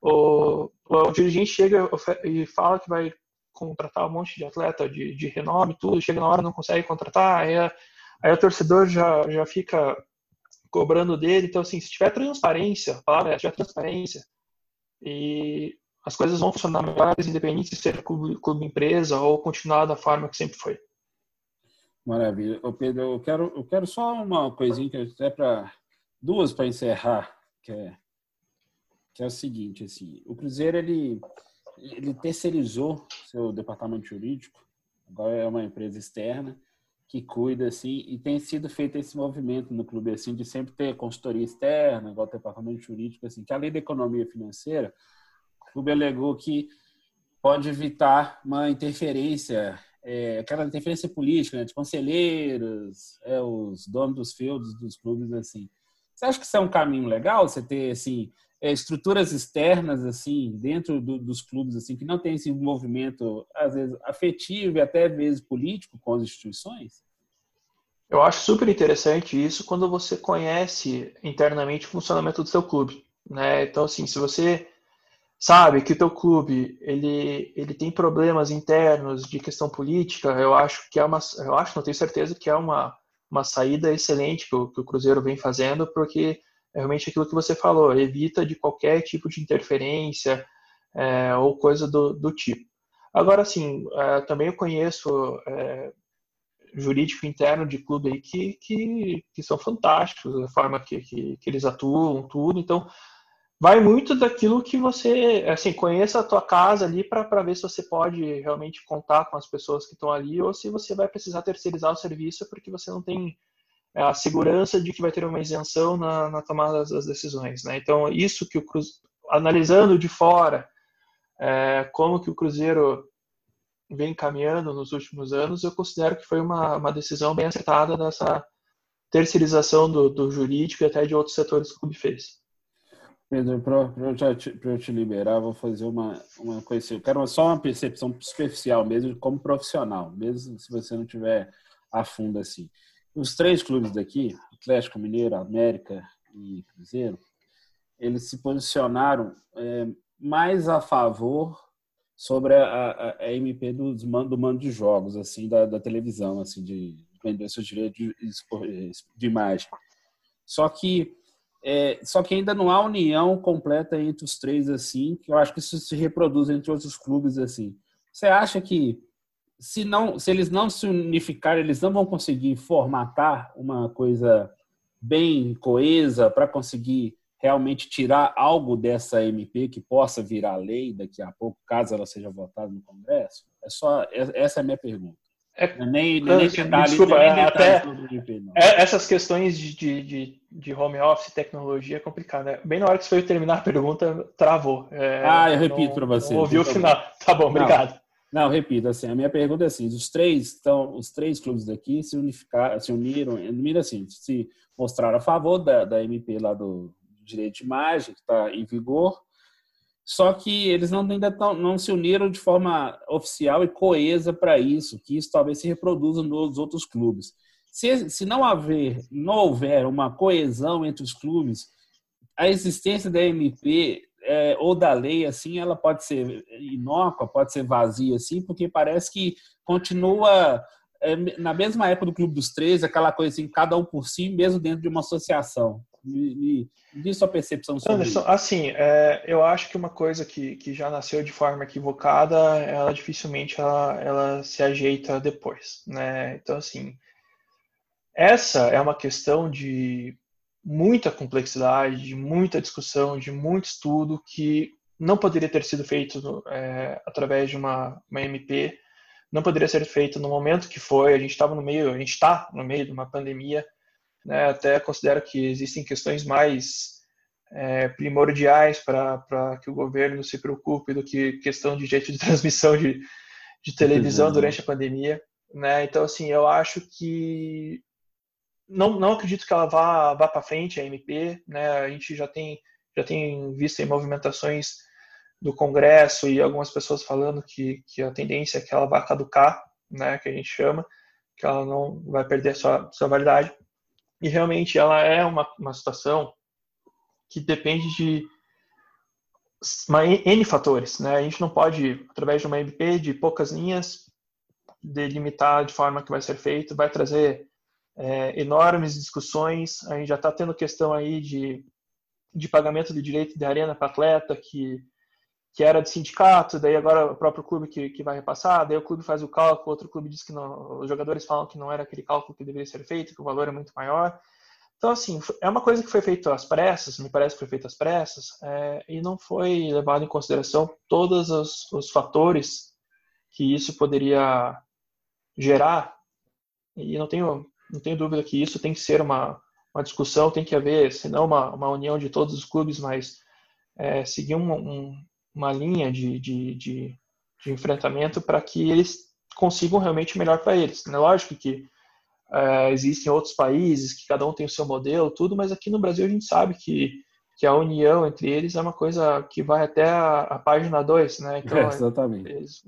o, o dirigente chega e fala que vai contratar um monte de atleta de, de renome, tudo, chega na hora não consegue contratar, aí, aí o torcedor já, já fica cobrando dele. Então, assim, se tiver transparência, a palavra é, se tiver transparência, e as coisas vão funcionar melhores, independente de ser clube, clube empresa ou continuar da forma que sempre foi. Maravilha. Ô Pedro, eu quero, eu quero só uma coisinha que até para duas para encerrar, que é, que é o seguinte, assim, o Cruzeiro ele ele terceirizou seu departamento jurídico, agora é uma empresa externa que cuida assim e tem sido feito esse movimento no clube assim de sempre ter consultoria externa, igual o departamento jurídico assim, que além da economia financeira, clube alegou que pode evitar uma interferência é, aquela interferência política, né, de conselheiros, é, os donos dos feudos dos clubes, assim. Você acha que isso é um caminho legal? Você ter assim é, estruturas externas assim dentro do, dos clubes assim que não tem esse movimento às vezes afetivo e até vezes político com as instituições? Eu acho super interessante isso quando você conhece internamente o funcionamento do seu clube, né? Então assim, se você sabe que o teu clube ele ele tem problemas internos de questão política, eu acho que é uma eu acho, não tenho certeza que é uma uma saída excelente que o, que o Cruzeiro vem fazendo, porque é realmente aquilo que você falou, evita de qualquer tipo de interferência é, ou coisa do, do tipo. Agora, sim, é, também eu conheço é, jurídico interno de clube aí que, que, que são fantásticos, a forma que, que, que eles atuam, tudo. Então, vai muito daquilo que você, assim, conheça a tua casa ali para ver se você pode realmente contar com as pessoas que estão ali ou se você vai precisar terceirizar o serviço porque você não tem é, a segurança de que vai ter uma isenção na, na tomada das decisões, né? Então, isso que o Cruzeiro, analisando de fora é, como que o Cruzeiro vem caminhando nos últimos anos, eu considero que foi uma, uma decisão bem acertada dessa terceirização do, do jurídico e até de outros setores que o clube fez. Pedro, para eu, eu, te liberar, vou fazer uma, uma coisa assim. Eu quero só uma percepção superficial mesmo, como profissional, mesmo se você não tiver a fundo assim. Os três clubes daqui, Atlético Mineiro, América e Cruzeiro, eles se posicionaram é, mais a favor sobre a, a, a MP do, do mando de jogos, assim, da, da televisão, assim, de vender seus direitos de, de imagem. Só que é, só que ainda não há união completa entre os três, assim, que eu acho que isso se reproduz entre outros clubes, assim. Você acha que se, não, se eles não se unificarem, eles não vão conseguir formatar uma coisa bem coesa para conseguir realmente tirar algo dessa MP que possa virar lei daqui a pouco, caso ela seja votada no Congresso? É só essa é a minha pergunta. É, nem, nem detalhe, desculpa, nem é, até é, essas questões de, de, de, home office tecnologia é complicado. Né? Bem na hora que você foi terminar a pergunta, travou. É, ah, eu repito para você. Não ouvi o final. Tá bom, obrigado. Não, não, repito, assim, a minha pergunta é assim, os três, então, os três clubes daqui se unificaram, se uniram, uniram assim, se mostraram a favor da, da MP lá do direito de imagem, que está em vigor, só que eles não, ainda tão, não se uniram de forma oficial e coesa para isso, que isso talvez se reproduza nos outros clubes. Se, se não haver, não houver uma coesão entre os clubes, a existência da MP é, ou da lei, assim, ela pode ser inócua, pode ser vazia, assim, porque parece que continua é, na mesma época do Clube dos Três, aquela coisa assim, cada um por si, mesmo dentro de uma associação. Me, me, diz sua percepção sobre Anderson, isso. Assim, é, eu acho que uma coisa que, que já nasceu de forma equivocada, ela dificilmente ela, ela se ajeita depois, né? Então, assim, essa é uma questão de muita complexidade, de muita discussão, de muito estudo que não poderia ter sido feito é, através de uma, uma MP, não poderia ser feito no momento que foi. A gente estava no meio, a gente está no meio de uma pandemia. Né, até considero que existem questões mais é, primordiais para que o governo se preocupe do que questão de jeito de transmissão de, de televisão durante a pandemia. Né? Então, assim, eu acho que não, não acredito que ela vá, vá para frente, a MP. Né? A gente já tem, já tem visto em movimentações do Congresso e algumas pessoas falando que, que a tendência é que ela vá caducar, né, que a gente chama, que ela não vai perder sua, sua validade. E realmente ela é uma, uma situação que depende de uma N fatores. Né? A gente não pode, através de uma MP de poucas linhas, delimitar de forma que vai ser feito, vai trazer é, enormes discussões. A gente já está tendo questão aí de, de pagamento de direito de arena para atleta, que, que era de sindicato, daí agora o próprio clube que, que vai repassar, daí o clube faz o cálculo, outro clube diz que não, os jogadores falam que não era aquele cálculo que deveria ser feito, que o valor é muito maior. Então, assim, é uma coisa que foi feita às pressas, me parece que foi feita às pressas, é, e não foi levado em consideração todos os, os fatores que isso poderia gerar. E não tenho não tenho dúvida que isso tem que ser uma, uma discussão, tem que haver, se não uma, uma união de todos os clubes, mas é, seguir um, um, uma linha de, de, de, de enfrentamento para que eles consigam realmente o melhor para eles. É lógico que é, existem outros países que cada um tem o seu modelo, tudo, mas aqui no Brasil a gente sabe que, que a união entre eles é uma coisa que vai até a, a página 2, né? Então, é, exatamente. Eles,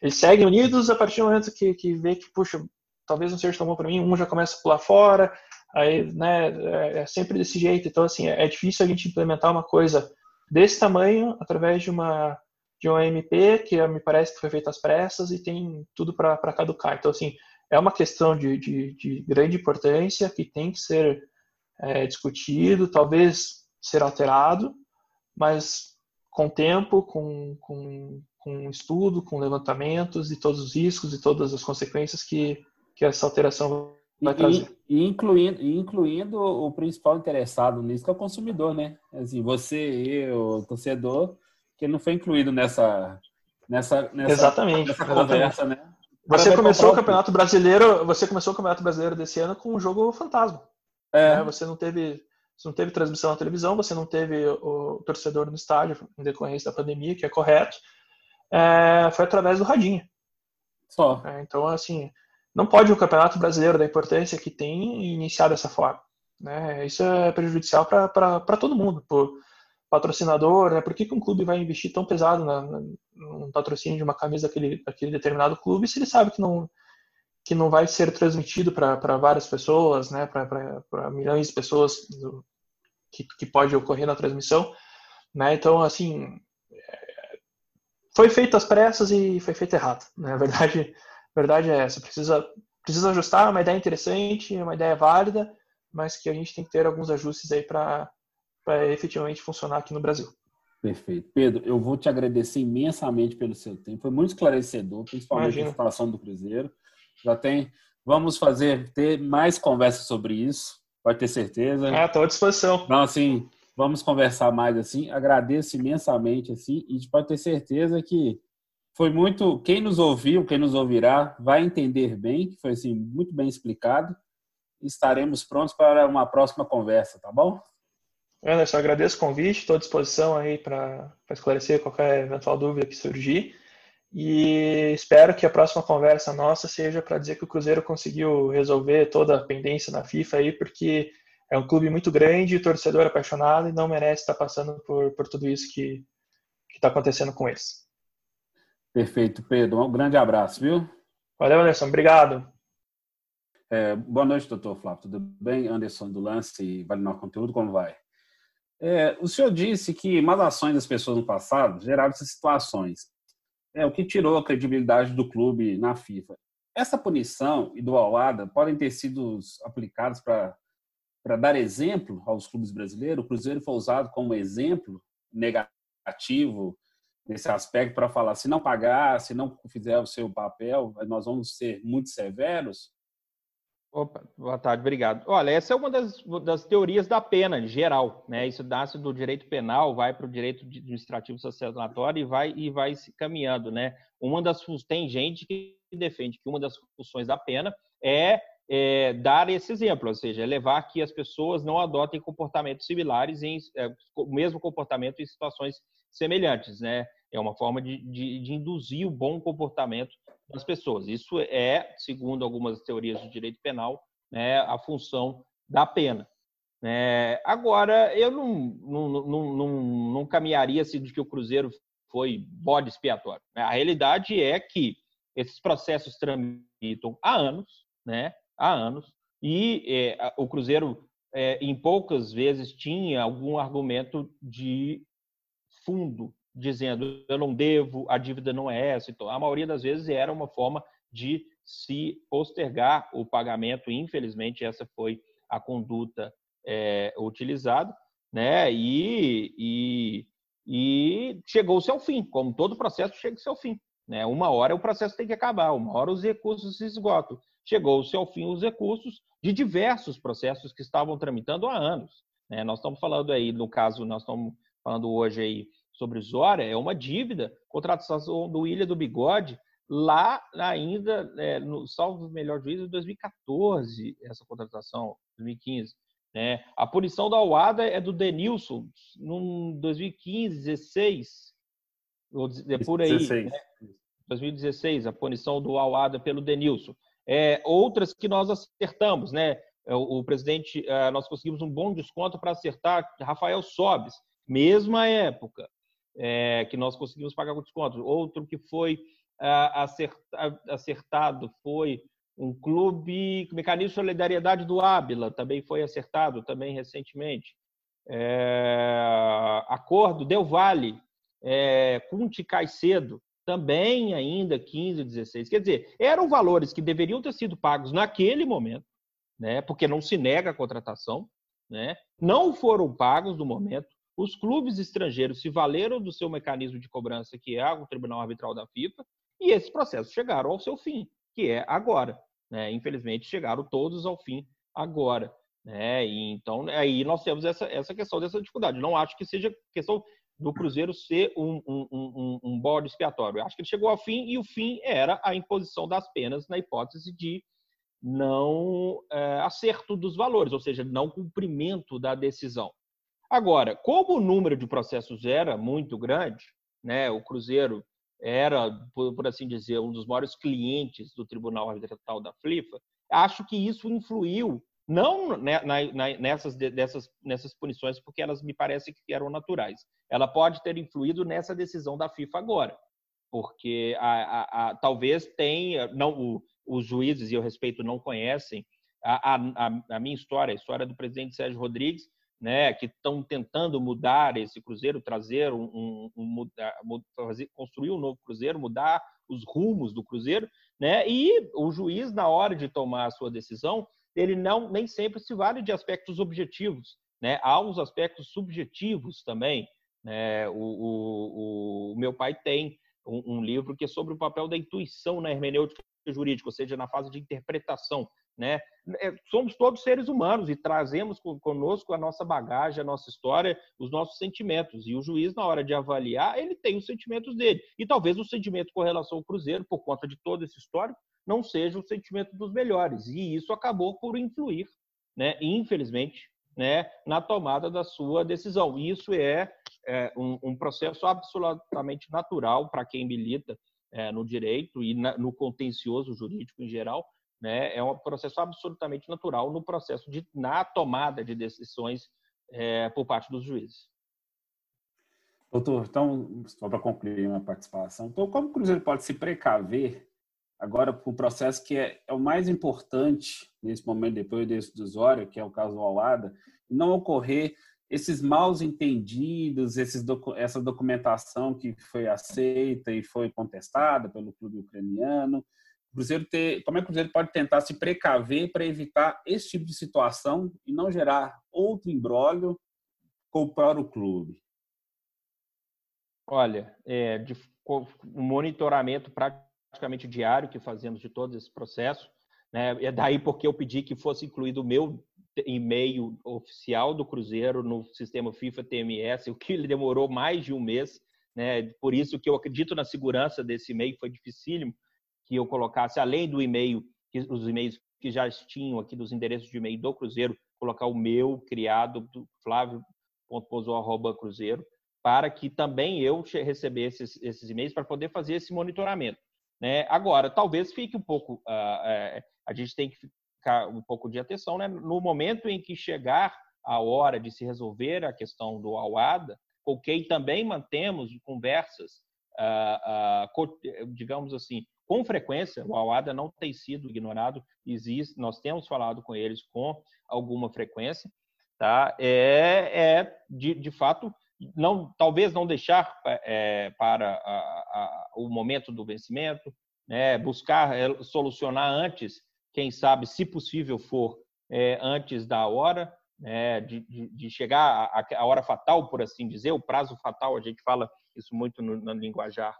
eles, seguem unidos a partir do momento que, que vê que, puxa, talvez não seja tão bom para mim, um já começa a pular fora, aí, né, é, é sempre desse jeito. Então, assim, é, difícil a gente implementar uma coisa desse tamanho através de uma de uma MP que me parece que foi feita às pressas e tem tudo para caducar. Então, assim, é uma questão de, de, de grande importância que tem que ser é, discutido, talvez ser alterado, mas com tempo, com, com, com estudo, com levantamentos e todos os riscos e todas as consequências que, que essa alteração vai trazer. E, incluindo, incluindo o principal interessado nisso, que é o consumidor, né? Assim, você, eu, o torcedor, que não foi incluído nessa, nessa, nessa, Exatamente. nessa conversa, né? Você começou o Campeonato Brasileiro, você começou o Campeonato Brasileiro desse ano com um jogo fantasma. É. Né? Você não teve, você não teve transmissão na televisão, você não teve o torcedor no estádio em decorrência da pandemia, que é correto. É, foi através do radinho. Só. É, então, assim, não pode o Campeonato Brasileiro da importância que tem iniciar dessa forma. Né? Isso é prejudicial para todo mundo, para patrocinador. Né? Por que, que um clube vai investir tão pesado na, na, patrocínio de uma camisa daquele, daquele determinado clube se ele sabe que não, que não vai ser transmitido para várias pessoas, né? para milhões de pessoas do, que, que pode ocorrer na transmissão? Né? Então, assim, é, foi feito às pressas e foi feito errado. Né? A verdade verdade é essa. Precisa, precisa ajustar, é uma ideia interessante, é uma ideia válida, mas que a gente tem que ter alguns ajustes aí para efetivamente funcionar aqui no Brasil. Perfeito. Pedro, eu vou te agradecer imensamente pelo seu tempo. Foi muito esclarecedor, principalmente Imagina. a situação do Cruzeiro. Já tem. Vamos fazer ter mais conversas sobre isso, pode ter certeza. Ah, estou à disposição. Então, assim, vamos conversar mais assim. Agradeço imensamente assim e pode ter certeza que foi muito. Quem nos ouviu, quem nos ouvirá, vai entender bem, que foi assim, muito bem explicado. Estaremos prontos para uma próxima conversa, tá bom? Anderson, agradeço o convite, estou à disposição aí para esclarecer qualquer eventual dúvida que surgir. E espero que a próxima conversa nossa seja para dizer que o Cruzeiro conseguiu resolver toda a pendência na FIFA aí, porque é um clube muito grande, torcedor apaixonado e não merece estar passando por, por tudo isso que, está acontecendo com eles. Perfeito, Pedro. Um grande abraço, viu? Valeu, Anderson. Obrigado. É, boa noite, doutor Flávio. Tudo bem? Anderson do Lance e Vale Nor Conteúdo, como vai? É, o senhor disse que más ações das pessoas no passado geraram essas situações, é, o que tirou a credibilidade do clube na FIFA. Essa punição e do Alada podem ter sido aplicados para dar exemplo aos clubes brasileiros. O Cruzeiro foi usado como exemplo negativo nesse aspecto para falar: se não pagar, se não fizer o seu papel, nós vamos ser muito severos. Opa, boa tarde, obrigado. Olha, essa é uma das, das teorias da pena, em geral. Né? Isso nasce do direito penal, vai para o direito administrativo sancionatório e vai, e vai se caminhando. Né? Uma das tem gente que defende que uma das funções da pena é, é dar esse exemplo, ou seja, é levar que as pessoas não adotem comportamentos similares, em, é, o mesmo comportamento em situações semelhantes. Né? É uma forma de, de, de induzir o bom comportamento das pessoas. Isso é, segundo algumas teorias do direito penal, né, a função da pena. É, agora, eu não, não, não, não, não caminharia assim de que o Cruzeiro foi bode expiatório. Né? A realidade é que esses processos tramitam há anos, né? há anos, e é, o Cruzeiro, é, em poucas vezes, tinha algum argumento de fundo dizendo eu não devo, a dívida não é essa. Então, a maioria das vezes era uma forma de se postergar o pagamento. Infelizmente, essa foi a conduta é, utilizada, né? E, e, e chegou-se ao fim, como todo processo chega-se ao fim. Né? Uma hora o processo tem que acabar, uma hora os recursos se esgotam. Chegou-se ao fim os recursos de diversos processos que estavam tramitando há anos. Né? Nós estamos falando aí, no caso, nós estamos falando hoje aí sobre Zória é uma dívida, contratação do Ilha do Bigode, lá ainda, é, no salvo melhor juízo, de 2014, essa contratação, 2015. Né? A punição da Uada é do Denilson, em 2015, 16, ou é por aí. 16. Né? 2016, a punição do Awada pelo Denilson. É, outras que nós acertamos, né? É, o, o presidente, é, nós conseguimos um bom desconto para acertar Rafael Sobes, mesma época é, que nós conseguimos pagar com desconto. Outro que foi acertado foi um clube, mecanismo de solidariedade do Ábila, também foi acertado, também recentemente. É, acordo Del Vale, é, Cunti Caicedo, também ainda 15, 16. Quer dizer, eram valores que deveriam ter sido pagos naquele momento, né, porque não se nega a contratação, né, não foram pagos no momento, os clubes estrangeiros se valeram do seu mecanismo de cobrança, que é o Tribunal Arbitral da FIFA, e esses processos chegaram ao seu fim, que é agora. Né? Infelizmente, chegaram todos ao fim agora. Né? E, então, aí nós temos essa, essa questão dessa dificuldade. Não acho que seja questão do Cruzeiro ser um, um, um, um bode expiatório. Eu acho que ele chegou ao fim e o fim era a imposição das penas na hipótese de não é, acerto dos valores, ou seja, não cumprimento da decisão. Agora, como o número de processos era muito grande, né, o Cruzeiro era, por, assim dizer, um dos maiores clientes do Tribunal Arbitral da FIFA, acho que isso influiu não né, nessas, dessas, nessas punições, porque elas me parecem que eram naturais. Ela pode ter influído nessa decisão da FIFA agora, porque a, a, a, talvez tenha, não, o, os juízes, e eu respeito, não conhecem a, a, minha história, a história do presidente Sérgio Rodrigues, né, que estão tentando mudar esse cruzeiro, trazer um, um, um fazer, construir um novo cruzeiro, mudar os rumos do cruzeiro, né? E o juiz na hora de tomar a sua decisão, ele não nem sempre se vale de aspectos objetivos, né? Há uns aspectos subjetivos também, né? O, o, o meu pai tem um, um livro que é sobre o papel da intuição na hermenêutica jurídica, ou seja, na fase de interpretação né? É, somos todos seres humanos e trazemos conosco a nossa bagagem, a nossa história, os nossos sentimentos. E o juiz, na hora de avaliar, ele tem os sentimentos dele. E talvez o sentimento com relação ao Cruzeiro, por conta de todo esse histórico, não seja o sentimento dos melhores. E isso acabou por influir, né? infelizmente, né? na tomada da sua decisão. E isso é, é um, um, processo absolutamente natural para quem milita é, no direito e na, no contencioso jurídico em geral, né, é um processo absolutamente natural no processo de na tomada de decisões é, por parte dos juízes. Doutor, então, só para concluir uma participação, então, como o Cruzeiro pode se precaver agora com o processo que é, é, o mais importante nesse momento, depois desse decisório, que é o caso Alada, não ocorrer esses maus entendidos, esses essa documentação que foi aceita e foi contestada pelo clube ucraniano. Cruzeiro ter, como é que o Cruzeiro pode tentar se precaver para evitar esse tipo de situação e não gerar outro embrólio com o próprio clube? Olha, é, de, monitoramento praticamente diário que fazemos de todo esse processo. Né? É daí porque eu pedi que fosse incluído o meu e-mail oficial do Cruzeiro no sistema FIFA TMS, o que demorou mais de um mês. Né? Por isso que eu acredito na segurança desse e-mail, foi dificílimo que eu colocasse, além do e-mail, os e-mails que já tinham aqui dos endereços de e-mail do Cruzeiro, colocar o meu criado, do flávio.pozou.cruzeiro, para que também eu recebesse esses, esses e-mails para poder fazer esse monitoramento. Né? Agora, talvez fique um pouco, uh, uh, a gente tem que ficar um pouco de atenção, né? no momento em que chegar a hora de se resolver a questão do Awada, com quem também mantemos conversas, uh, digamos assim, com frequência, o Awada não tem sido ignorado, existe, nós temos falado com eles com alguma frequência, tá? É, é de, de fato não, talvez não deixar é, para a, a, o momento do vencimento, né, buscar é, solucionar antes, quem sabe, se possível for, é, antes da hora, né, de, de, de, chegar à, hora fatal, por assim dizer, o prazo fatal, a gente fala isso muito no, no linguajar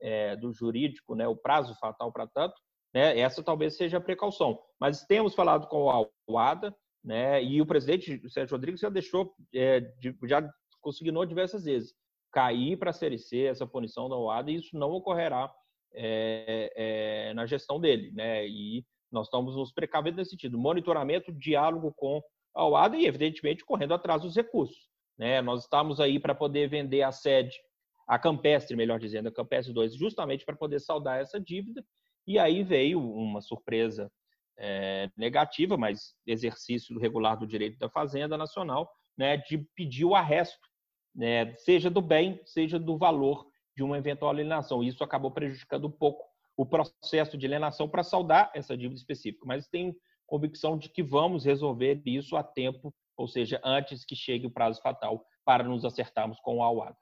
é, do jurídico, né, o prazo fatal para tanto, né, essa talvez seja a precaução. Mas temos falado com o Alwada, né, e o presidente Sérgio Rodrigues já deixou, é, de, já consignou diversas vezes cair para a Série C essa punição da OADA e isso não ocorrerá é, é, na gestão dele, né? E nós estamos nos precavendo nesse sentido, monitoramento, diálogo com a OADA e, evidentemente, correndo atrás dos recursos. Né? Nós estamos aí para poder vender a sede, a Campestre, melhor dizendo, a Campestre 2, justamente para poder saldar essa dívida. E aí veio uma surpresa é, negativa, mas exercício regular do direito da Fazenda Nacional, né, de pedir o arresto né, seja do bem, seja do valor de uma eventual alienação. Isso acabou prejudicando um pouco o processo de alienação para saldar essa dívida específica, mas tenho convicção de que vamos resolver isso a tempo, ou seja, antes que chegue o prazo fatal para nos acertarmos com o AUADA.